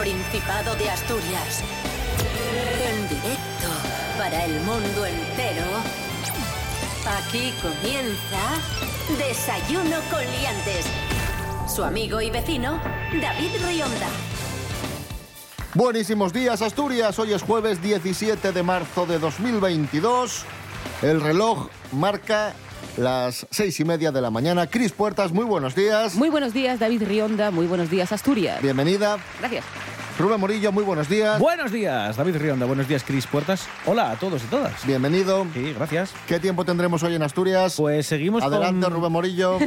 Principado de Asturias. En directo para el mundo entero. Aquí comienza Desayuno con Liantes. Su amigo y vecino, David Rionda. Buenísimos días, Asturias. Hoy es jueves 17 de marzo de 2022. El reloj marca las seis y media de la mañana. Cris Puertas, muy buenos días. Muy buenos días, David Rionda. Muy buenos días, Asturias. Bienvenida. Gracias. Rubén Morillo, muy buenos días. Buenos días, David Rionda. Buenos días, Cris Puertas. Hola a todos y todas. Bienvenido. Sí, gracias. ¿Qué tiempo tendremos hoy en Asturias? Pues seguimos Adelante, con... Rubén Morillo.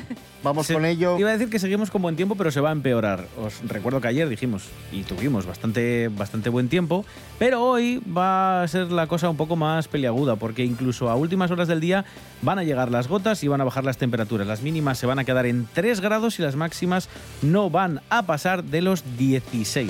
Vamos Se- con ello. Iba a decir que seguimos con buen tiempo, pero se va a empeorar. Os recuerdo que ayer dijimos y tuvimos bastante, bastante buen tiempo, pero hoy va a ser la cosa un poco más peliaguda, porque incluso a últimas horas del día van a llegar las gotas y van a bajar las temperaturas. Las mínimas se van a quedar en 3 grados y las máximas no van a pasar de los 16.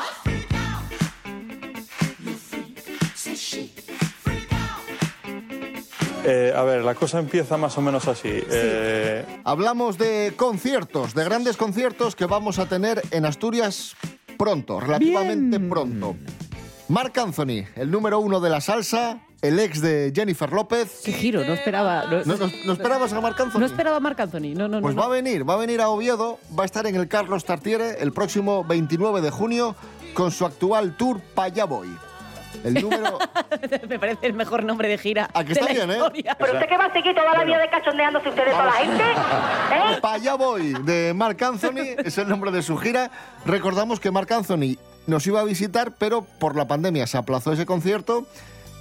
Eh, a ver, la cosa empieza más o menos así. Eh, Hablamos de conciertos, de grandes conciertos que vamos a tener en Asturias pronto, relativamente pronto. Marc Anthony, el número uno de la salsa, el ex de Jennifer López. Qué giro, no esperaba. No, ¿No, no- no esperabas a Marc Anthony? no esperaba a Marc Anthony. No, no, no. Pues no. va a venir, va a venir a Oviedo, va a estar en el Carlos Tartiere el próximo 29 de junio con su actual tour Paya Voy. El número Me parece el mejor nombre de gira. Ah, que de está la bien, ¿eh? ¿Pero usted qué va a seguir toda la vida de cachondeándose ustedes toda la gente? ¿Eh? Paya Voy de Marc Anthony es el nombre de su gira. Recordamos que Marc Anthony nos iba a visitar, pero por la pandemia se aplazó ese concierto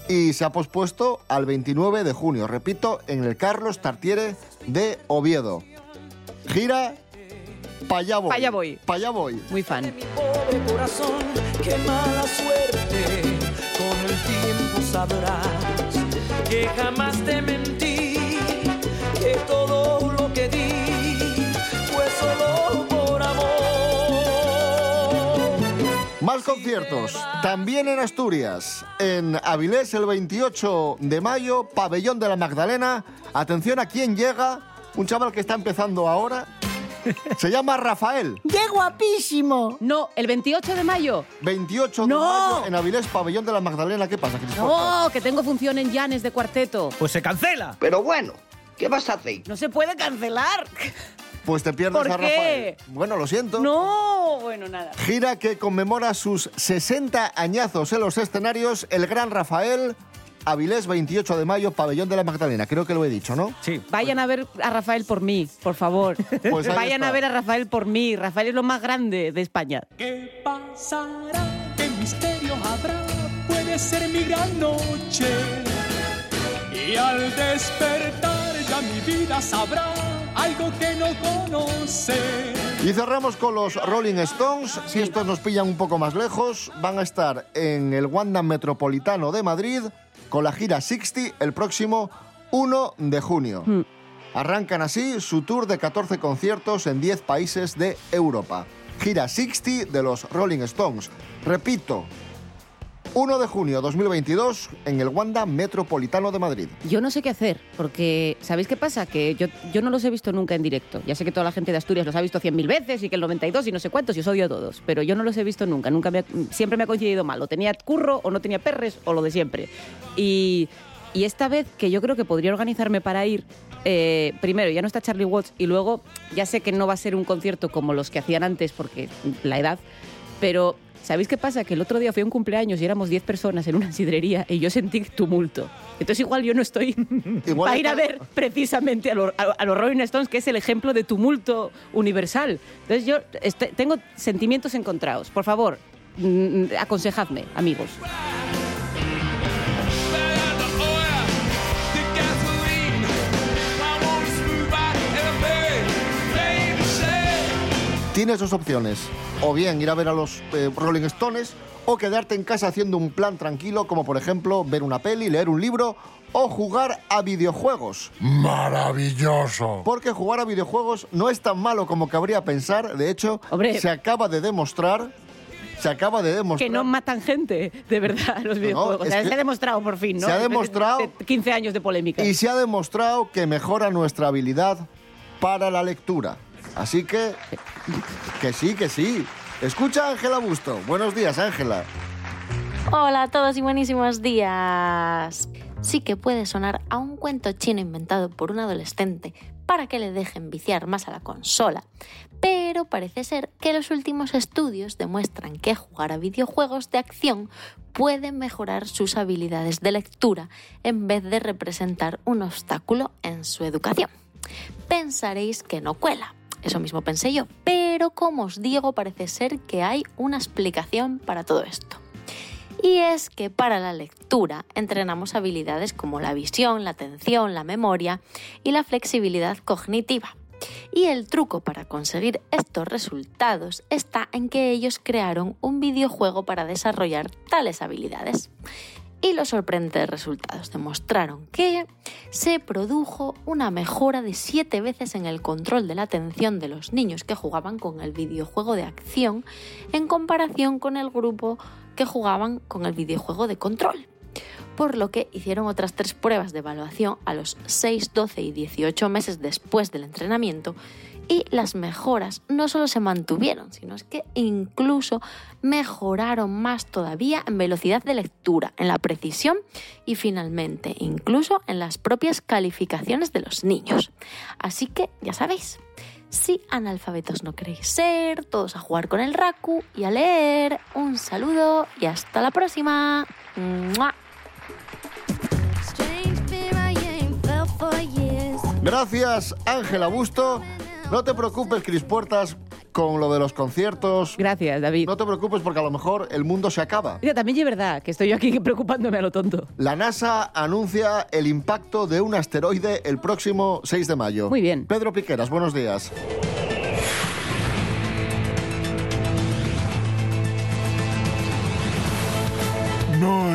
y se ha pospuesto al 29 de junio. Repito, en el Carlos Tartiere de Oviedo. Gira Paya Voy. Paya Voy. Paya Voy. Muy fan. pobre corazón, qué mala suerte. Con el tiempo sabrás que jamás te mentí, que todo lo que di fue solo por amor. Más conciertos, también en Asturias. En Avilés el 28 de mayo, Pabellón de la Magdalena. Atención a quién llega, un chaval que está empezando ahora. Se llama Rafael. ¡Qué guapísimo! No, el 28 de mayo. 28 de ¡No! mayo en Avilés, Pabellón de la Magdalena. ¿Qué pasa, Cris? No, que tengo función en Llanes de cuarteto. Pues se cancela. Pero bueno, ¿qué vas a hacer? No se puede cancelar. Pues te pierdes ¿Por a qué? Rafael. Bueno, lo siento. No, bueno, nada. Gira que conmemora sus 60 añazos en los escenarios. El gran Rafael, Avilés, 28 de mayo, Pabellón de la Magdalena. Creo que lo he dicho, ¿no? Sí. Vayan a ver a Rafael por mí, por favor. Pues Vayan está. a ver a Rafael por mí. Rafael es lo más grande de España. ¿Qué pasará? ¿Qué misterio habrá? Puede ser mi gran noche. Y al despertar ya mi vida sabrá algo que no conoce. Y cerramos con los Rolling Stones. Si estos nos pillan un poco más lejos, van a estar en el Wanda Metropolitano de Madrid con la gira 60 el próximo 1 de junio. Hmm. Arrancan así su tour de 14 conciertos en 10 países de Europa. Gira 60 de los Rolling Stones. Repito, 1 de junio 2022 en el Wanda Metropolitano de Madrid. Yo no sé qué hacer, porque ¿sabéis qué pasa? Que yo, yo no los he visto nunca en directo. Ya sé que toda la gente de Asturias los ha visto cien mil veces y que el 92 y no sé cuántos y os odio a todos, pero yo no los he visto nunca. nunca me ha- siempre me ha coincidido mal. O tenía curro o no tenía perres o lo de siempre. Y, y esta vez que yo creo que podría organizarme para ir, eh, primero ya no está Charlie Watts y luego ya sé que no va a ser un concierto como los que hacían antes porque la edad, pero ¿Sabéis qué pasa? Que el otro día fui a un cumpleaños y éramos 10 personas en una sidrería y yo sentí tumulto. Entonces igual yo no estoy para ir a ver precisamente a, los- a- a los Rolling Stones, que es el ejemplo de tumulto universal. Entonces yo este- tengo sentimientos encontrados. Por favor, mm, aconsejadme, amigos. Tienes dos opciones. O bien ir a ver a los eh, Rolling Stones o quedarte en casa haciendo un plan tranquilo, como por ejemplo ver una peli, leer un libro o jugar a videojuegos. Maravilloso. Porque jugar a videojuegos no es tan malo como cabría pensar. De hecho, Hombre. se acaba de demostrar. Se acaba de demostrar. Que no matan gente, de verdad, los videojuegos. O sea, se ha demostrado por fin, ¿no? se ha demostrado- de 15 años de polémica. Y se ha demostrado que mejora nuestra habilidad para la lectura. Así que, que sí, que sí. Escucha a Ángela Busto. Buenos días, Ángela. Hola a todos y buenísimos días. Sí que puede sonar a un cuento chino inventado por un adolescente para que le dejen viciar más a la consola, pero parece ser que los últimos estudios demuestran que jugar a videojuegos de acción puede mejorar sus habilidades de lectura en vez de representar un obstáculo en su educación. Pensaréis que no cuela, eso mismo pensé yo, pero como os digo parece ser que hay una explicación para todo esto. Y es que para la lectura entrenamos habilidades como la visión, la atención, la memoria y la flexibilidad cognitiva. Y el truco para conseguir estos resultados está en que ellos crearon un videojuego para desarrollar tales habilidades. Y los sorprendentes resultados demostraron que se produjo una mejora de 7 veces en el control de la atención de los niños que jugaban con el videojuego de acción en comparación con el grupo que jugaban con el videojuego de control. Por lo que hicieron otras tres pruebas de evaluación a los 6, 12 y 18 meses después del entrenamiento y las mejoras no solo se mantuvieron, sino que incluso mejoraron más todavía en velocidad de lectura, en la precisión y finalmente incluso en las propias calificaciones de los niños. Así que ya sabéis, si analfabetos no queréis ser, todos a jugar con el Raku y a leer. Un saludo y hasta la próxima. Gracias, Ángela Busto. No te preocupes, Cris Puertas, con lo de los conciertos. Gracias, David. No te preocupes porque a lo mejor el mundo se acaba. Mira, también es verdad que estoy yo aquí preocupándome a lo tonto. La NASA anuncia el impacto de un asteroide el próximo 6 de mayo. Muy bien. Pedro Piqueras, buenos días. No.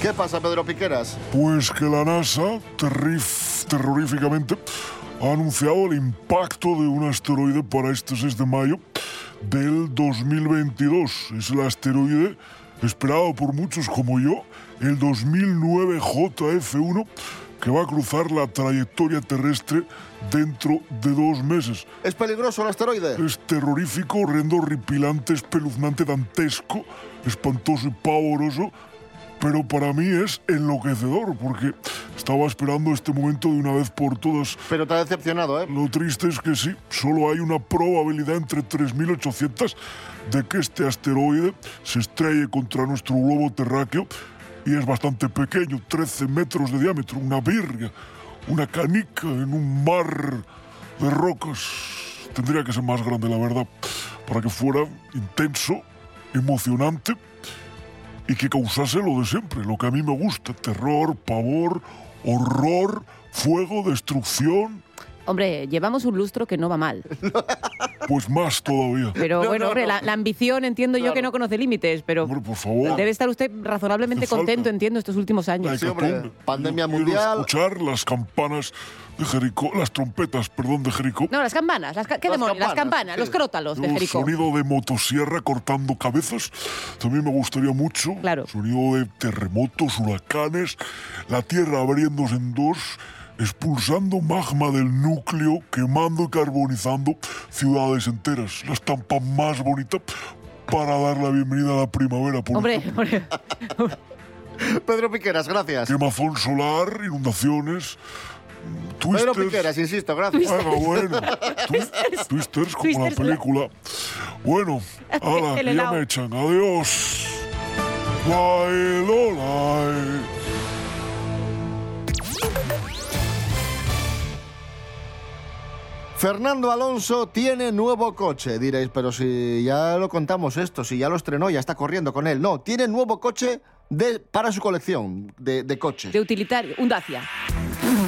¿Qué pasa, Pedro Piqueras? Pues que la NASA, terrif- terroríficamente, ha anunciado el impacto de un asteroide para este 6 de mayo del 2022. Es el asteroide esperado por muchos como yo, el 2009 JF1, que va a cruzar la trayectoria terrestre dentro de dos meses. ¿Es peligroso el asteroide? Es terrorífico, horrendo, horripilante, espeluznante, dantesco, espantoso y pavoroso, pero para mí es enloquecedor, porque estaba esperando este momento de una vez por todas. Pero te ha decepcionado, ¿eh? Lo triste es que sí, solo hay una probabilidad entre 3.800 de que este asteroide se estrelle contra nuestro globo terráqueo y es bastante pequeño, 13 metros de diámetro, una virga, una canica en un mar de rocas. Tendría que ser más grande, la verdad, para que fuera intenso, emocionante y que causase lo de siempre, lo que a mí me gusta, terror, pavor, horror, fuego, destrucción, Hombre, llevamos un lustro que no va mal. pues más todavía. Pero No, bueno, no, hombre, no. La, la ambición entiendo yo que no conoce límites, pero Hombre, por favor. debe estar usted razonablemente contento, entiendo, estos últimos años. Sí, hombre, pandemia Yo quiero mundial. escuchar las campanas de Jericó, las trompetas, perdón, de Jericó. No, las campanas, las, ca- ¿qué Las demonios? Las campanas, campanas, sí. los crótalos de El Jericó. sonido de motosierra cortando cabezas también me gustaría mucho. Claro. Sonido de terremotos, huracanes, la tierra abriéndose en dos, expulsando magma del núcleo, quemando y carbonizando ciudades enteras. La estampa más bonita para dar la bienvenida a la primavera. Por Hombre, ejemplo. hombre, Pedro Piqueras, gracias. Quemazón solar, inundaciones, mm, Pedro twisters. Piqueras, insisto, gracias. Bueno, bueno. Twi- Twisters, como Twisters, la la- película. Bueno, ala, ya me echan. Adiós. Lai, Fernando Alonso tiene nuevo coche. Diréis, pero si ya lo contamos esto, si ya lo estrenó, ya está corriendo con él. No, tiene nuevo coche de, para su colección de, de coches. de utilitario, un Dacia.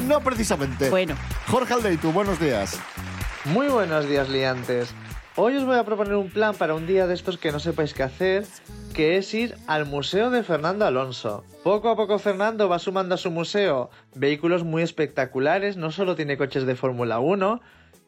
No precisamente. Bueno. Jorge Aldeitu, buenos días. Muy buenos días, liantes. Hoy os voy a proponer un plan para un día de estos que no sepáis qué hacer, que es ir al Museo de Fernando Alonso. Poco a poco Fernando va sumando a su museo vehículos muy espectaculares, no solo tiene coches de Fórmula 1,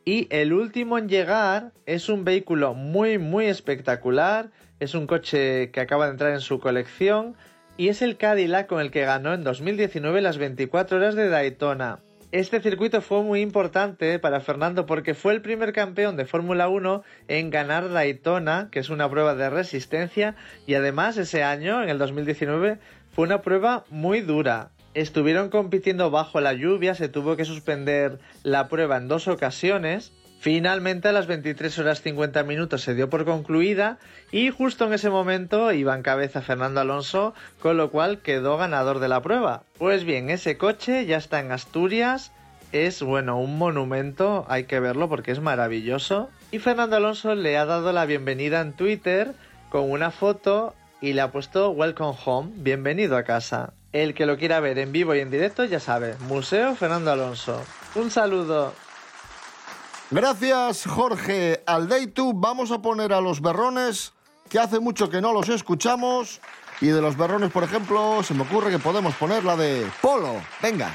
y el último en llegar es un vehículo muy muy espectacular, es un coche que acaba de entrar en su colección y es el Cadillac con el que ganó en 2019 las 24 horas de Daytona. Este circuito fue muy importante para Fernando porque fue el primer campeón de Fórmula 1 en ganar Daytona, que es una prueba de resistencia, y además ese año, en el 2019, fue una prueba muy dura. Estuvieron compitiendo bajo la lluvia, se tuvo que suspender la prueba en dos ocasiones. Finalmente a las 23 horas 50 minutos se dio por concluida y justo en ese momento iba en cabeza Fernando Alonso, con lo cual quedó ganador de la prueba. Pues bien, ese coche ya está en Asturias, es bueno, un monumento, hay que verlo porque es maravilloso. Y Fernando Alonso le ha dado la bienvenida en Twitter con una foto y le ha puesto Welcome Home, bienvenido a casa. El que lo quiera ver en vivo y en directo ya sabe, Museo Fernando Alonso. Un saludo. Gracias, Jorge Aldeitu. Vamos a poner a los berrones, que hace mucho que no los escuchamos. Y de los berrones, por ejemplo, se me ocurre que podemos poner la de Polo. Venga.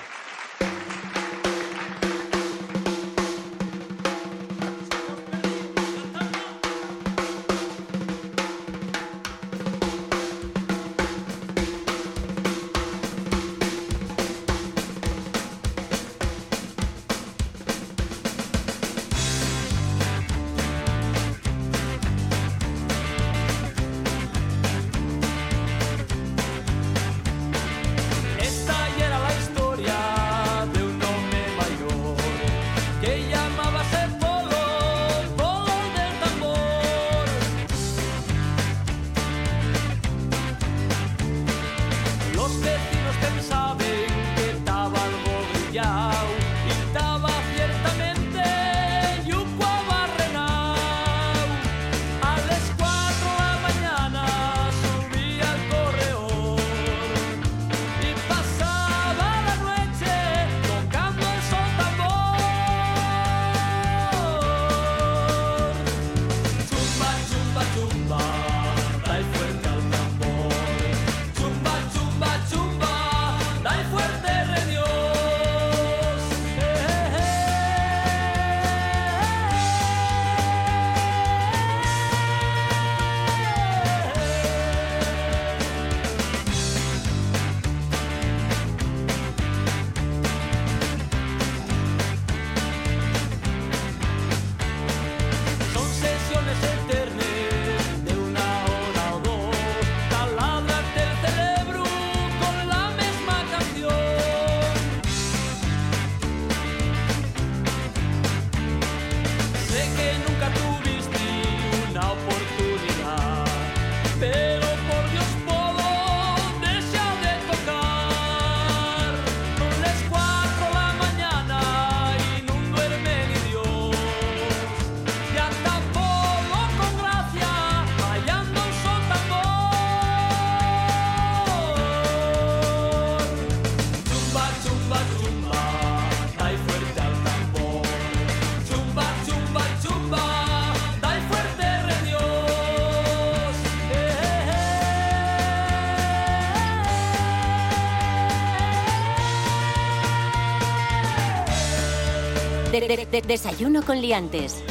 De- de- de- desayuno con liantes.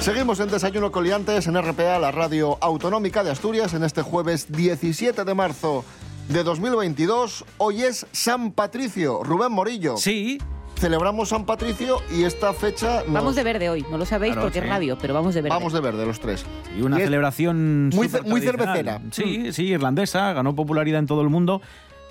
Seguimos en Desayuno Coliantes en RPA, la radio autonómica de Asturias, en este jueves 17 de marzo de 2022. Hoy es San Patricio. Rubén Morillo. Sí. Celebramos San Patricio y esta fecha... nos- Vamos de verde hoy, no lo sabéis Claro, porque es radio, pero vamos de verde. Vamos de verde los tres. Y una Y celebración muy muy cervecera. Sí, sí, irlandesa, ganó popularidad en todo el mundo.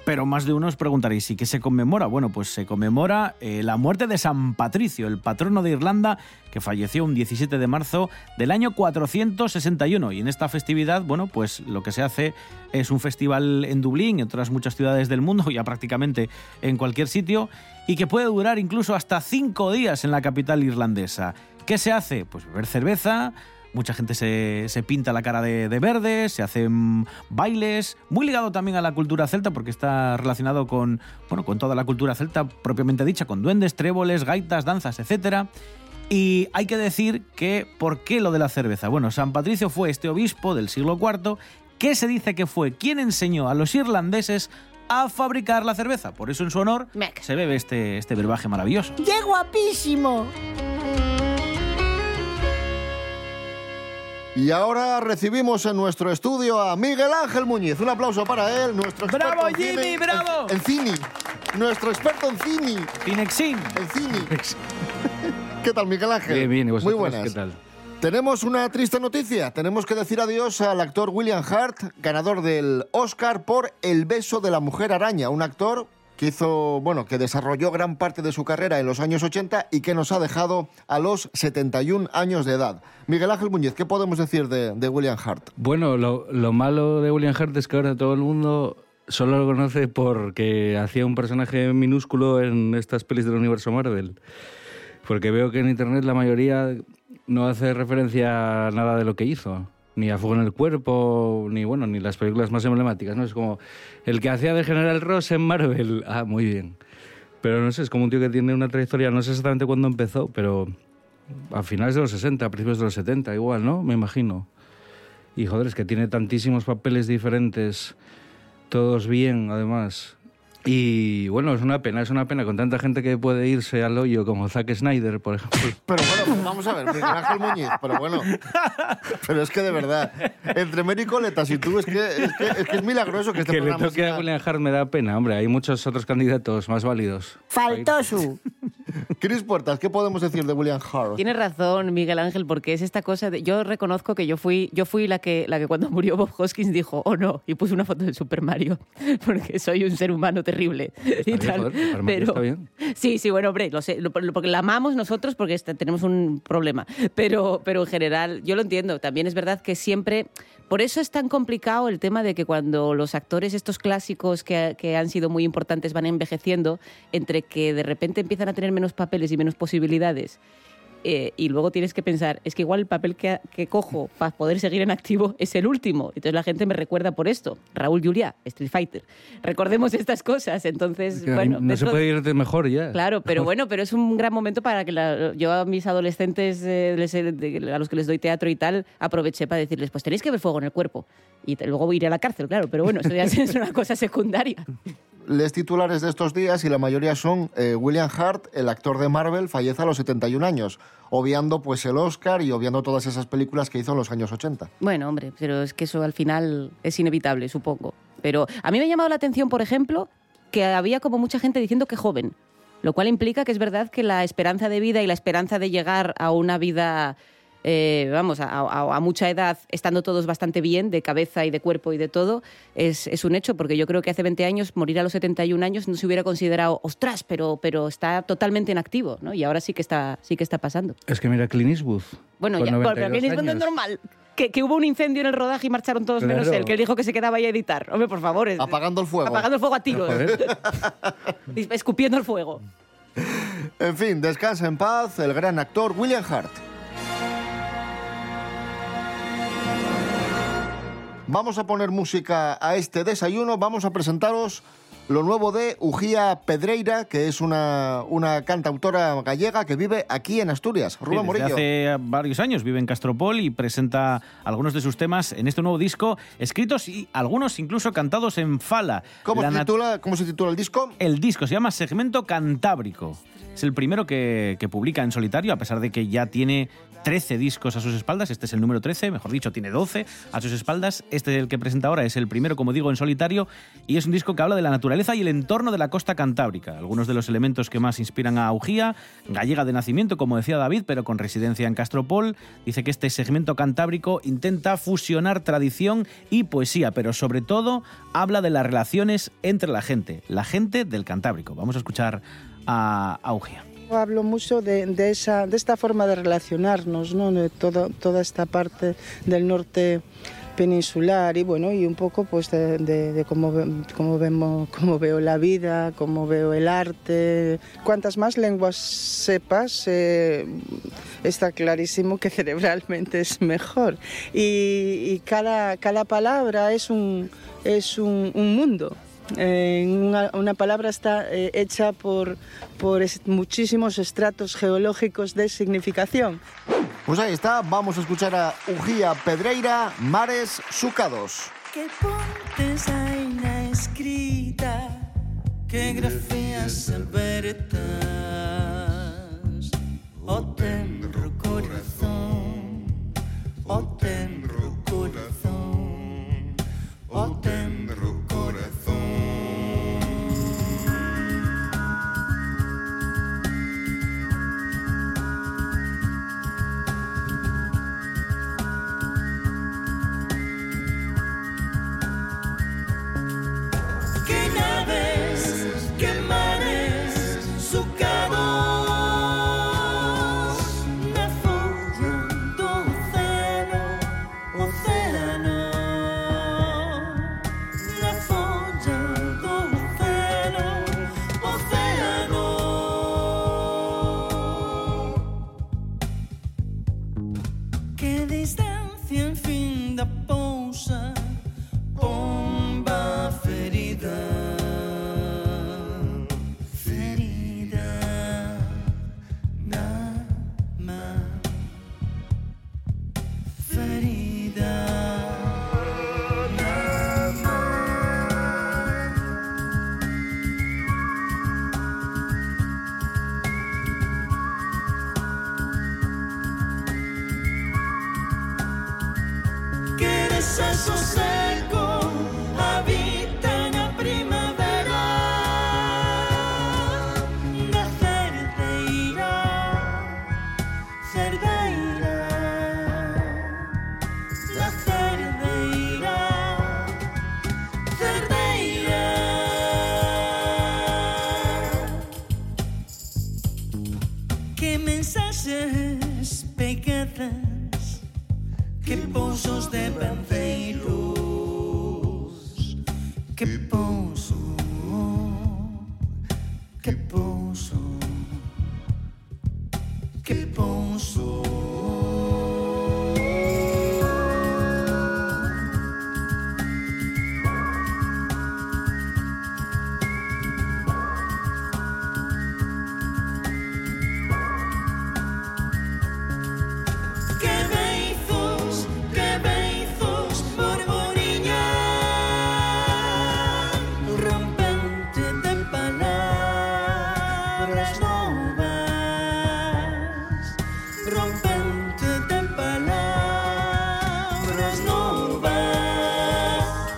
Pero más de uno os preguntaréis, ¿y qué se conmemora? Bueno, pues se conmemora eh, la muerte de San Patricio, el patrono de Irlanda, que falleció un 17 de marzo del año 461. Y en esta festividad, bueno, pues lo que se hace es un festival en Dublín, en otras muchas ciudades del mundo, ya prácticamente en cualquier sitio, y que puede durar incluso hasta cinco días en la capital irlandesa. ¿Qué se hace? Pues beber cerveza, Mucha gente se, se pinta la cara de, de verde, se hacen bailes, muy ligado también a la cultura celta porque está relacionado con, bueno, con toda la cultura celta propiamente dicha, con duendes, tréboles, gaitas, danzas, etc. Y hay que decir que, ¿por qué lo de la cerveza? Bueno, San Patricio fue este obispo del siglo IV que se dice que fue quien enseñó a los irlandeses a fabricar la cerveza. Por eso en su honor se bebe este, este verbaje maravilloso. ¡Qué guapísimo! Y ahora recibimos en nuestro estudio a Miguel Ángel Muñiz. Un aplauso para él, nuestro experto ¡Bravo, en cine- Jimmy, bravo! En, en cine. Nuestro experto en cine. Finexin. En cine. ¿Qué tal, Miguel Ángel? Bien, bien, ¿y Muy buenas. qué tal? Tenemos una triste noticia. Tenemos que decir adiós al actor William Hart, ganador del Oscar por El beso de la mujer araña, un actor que hizo, bueno, que desarrolló gran parte de su carrera en los años 80 y que nos ha dejado a los 71 años de edad. Miguel Ángel Muñiz, ¿qué podemos decir de, de William Hart? Bueno, lo, lo malo de William Hart es que ahora todo el mundo solo lo conoce porque hacía un personaje minúsculo en estas pelis del universo Marvel. Porque veo que en internet la mayoría no hace referencia a nada de lo que hizo. Ni a Fuego en el Cuerpo, ni bueno, ni las películas más emblemáticas, ¿no? Es como el que hacía de General Ross en Marvel. Ah, muy bien. Pero no sé, es como un tío que tiene una trayectoria, no sé exactamente cuándo empezó, pero a finales de los 60, a principios de los 70, igual, ¿no? Me imagino. Y joder, es que tiene tantísimos papeles diferentes, todos bien, además. Y bueno, es una pena, es una pena con tanta gente que puede irse al hoyo como Zack Snyder, por ejemplo. Pero bueno, pues vamos a ver, Miguel Ángel Muñiz, pero bueno. Pero es que de verdad, entre Mary Coletas y tú, es que es, que, es, que es milagroso que este que le toque a William Hart me da pena, hombre. Hay muchos otros candidatos más válidos. Faltó su. Cris Puertas, ¿qué podemos decir de William Hart? Tienes razón, Miguel Ángel, porque es esta cosa de. Yo reconozco que yo fui, yo fui la que, la que cuando murió Bob Hoskins dijo, oh no, y puso una foto de Super Mario, porque soy un ser humano terrible. y bien, tal. joder, Super Mario Pero, está bien. Sí, sí, bueno, hombre, lo sé, lo- lo- porque la amamos nosotros porque este- tenemos un problema. Pero, pero en general, yo lo entiendo. También es verdad que siempre. Por eso es tan complicado el tema de que cuando los actores, estos clásicos que, que han sido muy importantes, van envejeciendo, entre que de repente empiezan a tener menos papeles y menos posibilidades. Eh, y luego tienes que pensar, es que igual el papel que, que cojo para poder seguir en activo es el último. Entonces la gente me recuerda por esto. Raúl Juliá, Street Fighter. Recordemos estas cosas. Entonces, Que bueno. no se puede ir de mejor ya. Claro, pero bueno, pero es un gran momento para que la- yo a mis adolescentes, eh, les a los que les doy teatro y tal, aproveché para decirles, pues tenéis que ver fuego en el cuerpo. Y luego iré a la cárcel, claro, pero bueno, eso ya es una cosa secundaria. Les titulares de estos días y la mayoría son eh, William Hart, el actor de Marvel, fallece a los 71 años, obviando pues el Oscar y obviando todas esas películas que hizo en los años 80. Bueno, hombre, pero es que eso al final es inevitable, supongo. Pero a mí me ha llamado la atención, por ejemplo, que había como mucha gente diciendo que joven, lo cual implica que es verdad que la esperanza de vida y la esperanza de llegar a una vida, eh, vamos, a, a- a mucha edad, estando todos bastante bien, de cabeza y de cuerpo y de todo, es, es un hecho, porque yo creo que hace 20 años, morir a los 71 años no se hubiera considerado, ostras, pero, pero está totalmente en activo, ¿no? Y ahora sí que está, sí que está pasando. Es que mira, Clint Eastwood. Bueno, con ya, pero 92 que es normal. Que, que hubo un incendio en el rodaje y marcharon todos menos él, que él dijo que se quedaba ahí a editar. Hombre, por favor. es- Apagando el fuego. Apagando el fuego a tiros. Escupiendo el fuego. En fin, descansa en paz el gran actor William Hart. Vamos a poner música a este desayuno. Vamos a presentaros lo nuevo de Ujía Pedreira, que es una, una cantautora gallega que vive aquí en Asturias. Sí, Rubén desde Morillo. hace varios años vive en Castropol y presenta algunos de sus temas en este nuevo disco, escritos y algunos incluso cantados en fala. ¿Cómo, se titula, ¿Cómo se titula el disco? El disco se llama Segmento Cantábrico. Es el primero que, que publica en solitario, a pesar de que ya tiene 13 discos a sus espaldas. Este es el número 13, mejor dicho, tiene 12 a sus espaldas. Este el que presenta ahora es el primero, como digo, en solitario. Y es un disco que habla de la naturaleza y el entorno de la costa cantábrica. Algunos de los elementos que más inspiran a Augía, gallega de nacimiento, como decía David, pero con residencia en Castropol. Dice que este segmento cantábrico intenta fusionar tradición y poesía, pero sobre todo habla de las relaciones entre la gente, la gente del Cantábrico. Vamos a escuchar a Augía. Hablo mucho de, esa, de esta forma de relacionarnos, ¿no? de todo, toda esta parte del norte peninsular y bueno y un poco pues de, cómo, cómo vemos cómo veo la vida cómo veo el arte. Cuantas más lenguas sepas eh, está clarísimo que cerebralmente es mejor. Y, cada, cada palabra es un es un mundo eh, una, una palabra está eh, hecha por, por es- muchísimos estratos geológicos de significación. Pues ahí está, vamos a escuchar a Ujía Pedreira, Mares Sucados. Que pontes escrita Que grafías abertas O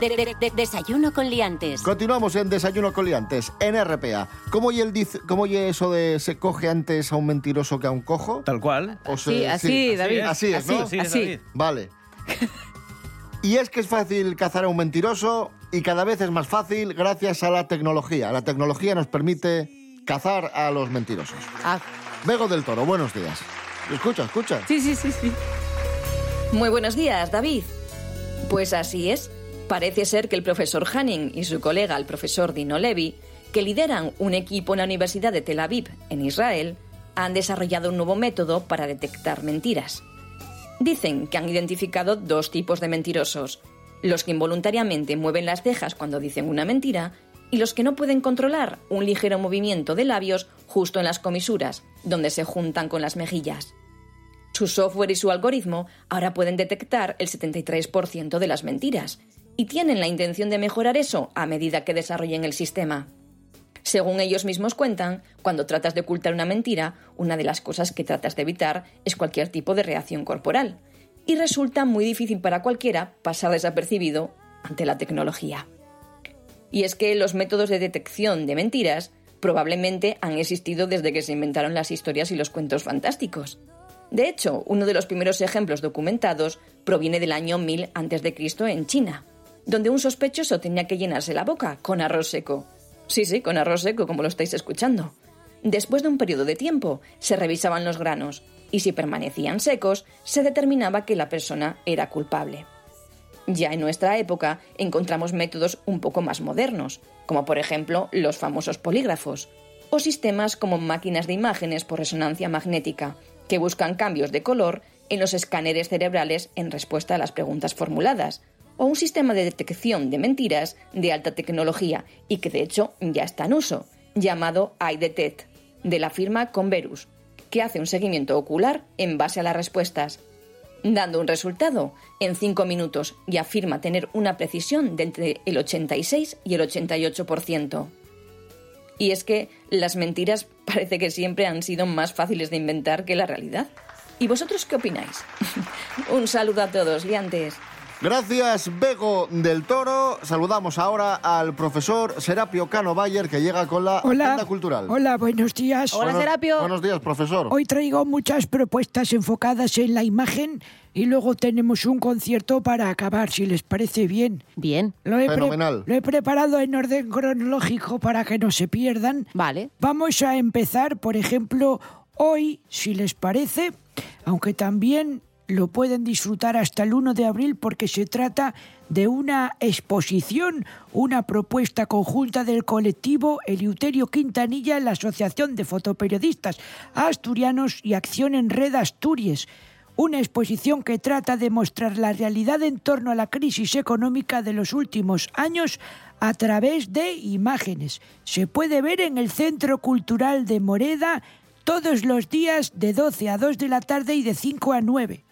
De- de- de- desayuno con liantes. Continuamos en Desayuno Coliantes, en RPA. ¿Cómo y, el ¿Cómo y eso de se coge antes a un mentiroso que a un cojo? Tal cual. O Sí, así, David. Así es, ¿no? Así, así. Vale. Y es que es fácil cazar a un mentiroso y cada vez es más fácil gracias a la tecnología. La tecnología nos permite cazar a los mentirosos. Ah, Bego del Toro, buenos días. Escucha, escucha. sí, sí, sí, sí. Muy buenos días, David. Pues así es. Parece ser que el profesor Hanning y su colega, el profesor Dino Levy, que lideran un equipo en la Universidad de Tel Aviv, en Israel, han desarrollado un nuevo método para detectar mentiras. Dicen que han identificado dos tipos de mentirosos, los que involuntariamente mueven las cejas cuando dicen una mentira y los que no pueden controlar un ligero movimiento de labios justo en las comisuras, donde se juntan con las mejillas. Su software y su algoritmo ahora pueden detectar el 73% de las mentiras y tienen la intención de mejorar eso a medida que desarrollen el sistema. Según ellos mismos cuentan, cuando tratas de ocultar una mentira, una de las cosas que tratas de evitar es cualquier tipo de reacción corporal. Y resulta muy difícil para cualquiera pasar desapercibido ante la tecnología. Y es que los métodos de detección de mentiras probablemente han existido desde que se inventaron las historias y los cuentos fantásticos. De hecho, uno de los primeros ejemplos documentados proviene del año 1000 a.C. en China, donde un sospechoso tenía que llenarse la boca con arroz seco. Sí, sí, con arroz seco, como lo estáis escuchando. Después de un periodo de tiempo, se revisaban los granos y si permanecían secos, se determinaba que la persona era culpable. Ya en nuestra época encontramos métodos un poco más modernos, como por ejemplo los famosos polígrafos, o sistemas como máquinas de imágenes por resonancia magnética, que buscan cambios de color en los escáneres cerebrales en respuesta a las preguntas formuladas, o un sistema de detección de mentiras de alta tecnología y que de hecho ya está en uso, llamado iDetect, de la firma Converus, que hace un seguimiento ocular en base a las respuestas, dando un resultado en 5 minutos y afirma tener una precisión de entre el 86 y el 88%. Y es que las mentiras parece que siempre han sido más fáciles de inventar que la realidad. ¿Y vosotros qué opináis? un saludo a todos, liantes. Gracias, Bego del Toro. Saludamos ahora al profesor Serapio Cano Bayer, que llega con la Hola. agenda cultural. Hola, buenos días. Buenos- Buenos días, profesor. Hoy traigo muchas propuestas enfocadas en la imagen y luego tenemos un concierto para acabar, si les parece bien. Bien. Lo he, Fenomenal. lo he preparado en orden cronológico para que no se pierdan. Vale. Vamos a empezar, por ejemplo, hoy, si les parece, aunque también lo pueden disfrutar hasta el 1 de abril porque se trata de una exposición, una propuesta conjunta del colectivo Eleuterio Quintanilla la Asociación de Fotoperiodistas Asturianos y Acción en Red Asturias. Una exposición que trata de mostrar la realidad en torno a la crisis económica de los últimos años a través de imágenes. Se puede ver en el Centro Cultural de Moreda todos los días de 12 a 2 de la tarde y de 5 a 9.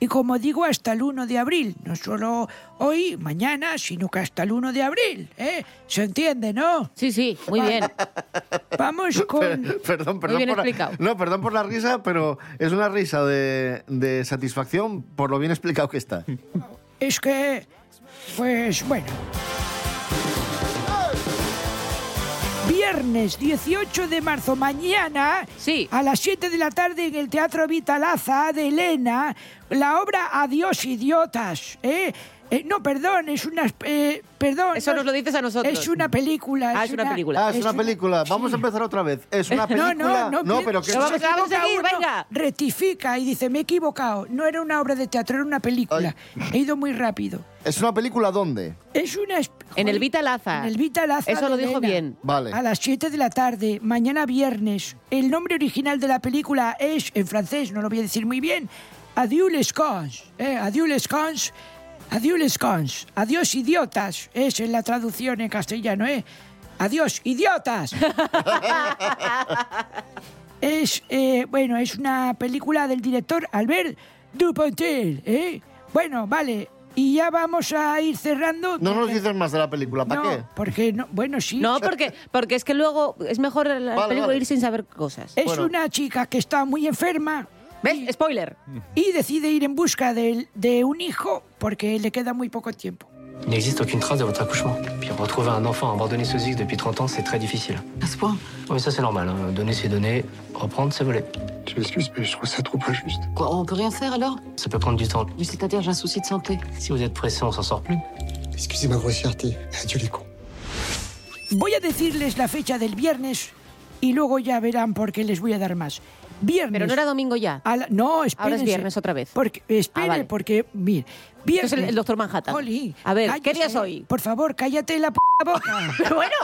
Y como digo, hasta el 1 de abril, no solo hoy, mañana, sino que hasta el 1 de abril, ¿eh? ¿Se entiende, no? Sí, sí, muy bien. Vamos con... perdón, perdón. bien por la- explicado. no, perdón por la risa, pero es una risa de, de satisfacción por lo bien explicado que está. Es que, pues bueno. Viernes 18 de marzo, mañana, a las 7 de la tarde en el Teatro Vitalaza de Elena, la obra Adiós idiotas. ¿eh? Eh, no, perdón, es una... eh, perdón. Eso nos lo dices a nosotros. Es una película. Ah, es una película. Ah, es una película. Vamos a empezar otra vez. Es una No, película. no, no. pero que vamos- a seguir, uno, venga. Rectifica y dice, me he equivocado. No era una obra de teatro, era una película. He ido muy rápido. ¿Es una película dónde? Es una... En el Vita Laza. En el Vita Laza Eso lo dijo Elena. bien. Vale. A las 7 de la tarde, mañana viernes. El nombre original de la película es, en francés, no lo voy a decir muy bien, Adieu les cons. Eh, Adieu les cons. Cons. Adiós idiotas. Es en la traducción en castellano, ¿eh? Adiós idiotas. es, eh, bueno, es una película del director Albert Dupontel, ¿eh? Bueno, vale. Y ya vamos a ir cerrando. No nos dices más de la película. ¿Para No, qué? porque no, bueno, sí. No, porque, porque es que luego es mejor la Vale, película vale. ir sin saber cosas. Es una chica que está muy enferma. ¿Ves? Spoiler. Y decide ir en busca de, de un hijo porque le queda muy poco tiempo. Il n'existe aucune trace de votre accouchement. Puis retrouver un enfant abandonné sous X depuis 30 ans, c'est très difficile. À ce point Oui, ça c'est normal. hein. Donner c'est donner, reprendre c'est voler. Je m'excuse, mais je trouve ça trop injuste. Quoi, on peut rien faire alors? Ça peut prendre du temps. Mais c'est-à-dire, j'ai un souci de santé. Si vous êtes pressé, on s'en sort plus. Excusez ma grossièreté. Adieu les cons. Voy a decirles la fecha del viernes y luego ya verán por qué les voy a dar más. Viernes. Pero no era domingo ya. la- no, espérense. Ahora es viernes otra vez. Porque, espere, Ah, vale. porque, mire, viernes... es el, el doctor Manhattan. Oli, a ver, ¿qué día es hoy? Por favor, cállate la p boca. Pero bueno.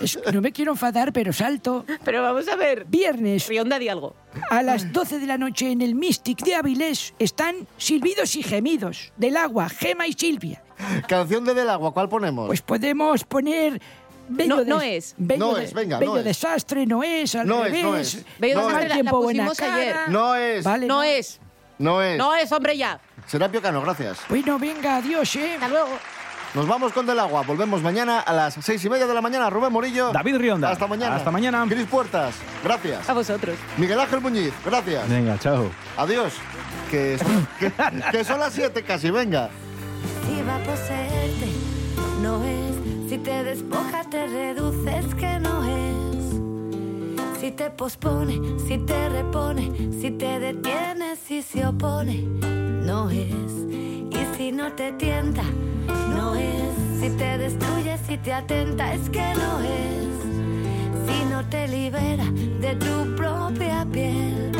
Es- no me quiero enfadar, pero salto. Pero vamos a ver. Viernes. Rionda, di algo. A las 12 de la noche en el Mystic de Avilés están Silbidos y Gemidos del Agua, Gema y Silvia. Canción de Del Agua, ¿cuál ponemos? Pues podemos poner... Bello No- no es. Bello No es, venga, bello no es. desastre, no es, al No es, no es. Bello No desastre es. la- la pusimos ayer. No es. Vale, No es. No es. No es, hombre, ya. Serapio Cano, gracias. Bueno, venga, adiós, ¿eh? Hasta luego. Nos vamos con Del Agua. Volvemos mañana a las seis y media de la mañana. Rubén Morillo. David Rionda. Hasta mañana. Hasta mañana. Cris Puertas. Gracias. A vosotros. Miguel Ángel Muñiz. Gracias. Venga, chao. Adiós. Que son, que, que son las siete casi. Venga. Si va a poseerte, no es. Si te despoja, te reduces, que no es. Si te pospone, si te repone, si te detiene, si se opone, no es. Y si no te tienta, no es. Si te destruye, si te atenta, es que no es. Si no te libera de tu propia piel,